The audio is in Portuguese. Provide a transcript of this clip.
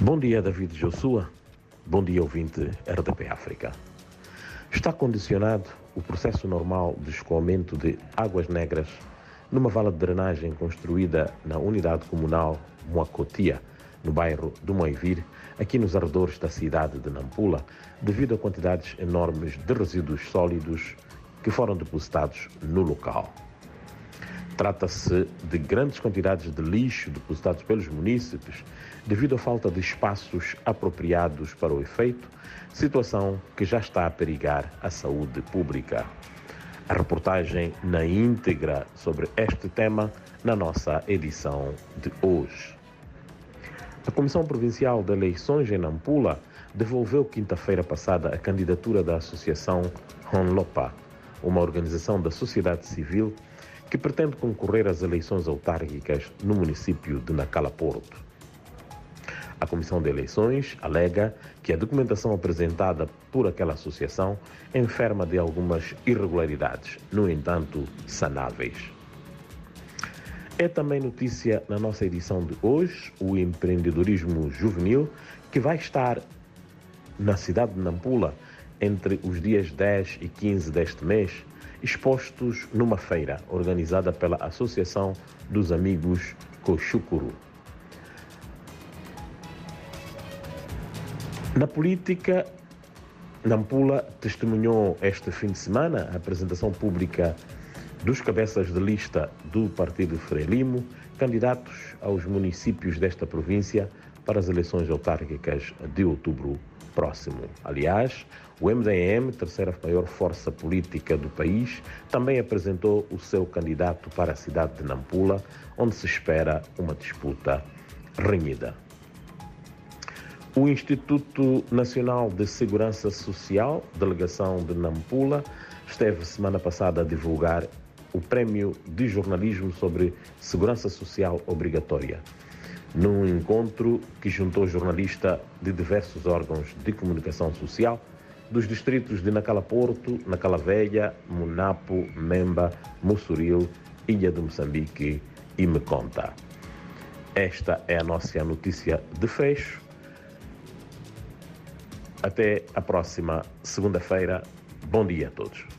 Bom dia, David Jossua. Bom dia, ouvinte RDP África. Está condicionado o processo normal de escoamento de águas negras numa vala de drenagem construída na unidade comunal Moacotia, no bairro do Moivir, aqui nos arredores da cidade de Nampula, devido a quantidades enormes de resíduos sólidos que foram depositados no local. Trata-se de grandes quantidades de lixo depositados pelos munícipes devido à falta de espaços apropriados para o efeito, situação que já está a perigar a saúde pública. A reportagem na íntegra sobre este tema na nossa edição de hoje. A Comissão Provincial de Eleições em Nampula devolveu quinta-feira passada a candidatura da Associação Honlopa, uma organização da sociedade civil que pretende concorrer às eleições autárquicas no município de Nacala Porto. A Comissão de Eleições alega que a documentação apresentada por aquela associação enferma de algumas irregularidades, no entanto, sanáveis. É também notícia na nossa edição de hoje o empreendedorismo juvenil que vai estar na cidade de Nampula entre os dias 10 e 15 deste mês, expostos numa feira organizada pela Associação dos Amigos Cochucuru. Na política, Nampula testemunhou este fim de semana a apresentação pública dos cabeças de lista do Partido Frelimo, candidatos aos municípios desta província para as eleições autárquicas de outubro próximo. Aliás, o MDM, terceira maior força política do país, também apresentou o seu candidato para a cidade de Nampula, onde se espera uma disputa renhida. O Instituto Nacional de Segurança Social, delegação de Nampula, esteve semana passada a divulgar o Prémio de Jornalismo sobre Segurança Social Obrigatória, num encontro que juntou jornalistas de diversos órgãos de comunicação social dos distritos de Nacala Porto, Nacala Velha, Munapo, Memba, Mussuril, Ilha de Moçambique e Meconta. Esta é a nossa notícia de fecho. Até a próxima segunda-feira. Bom dia a todos.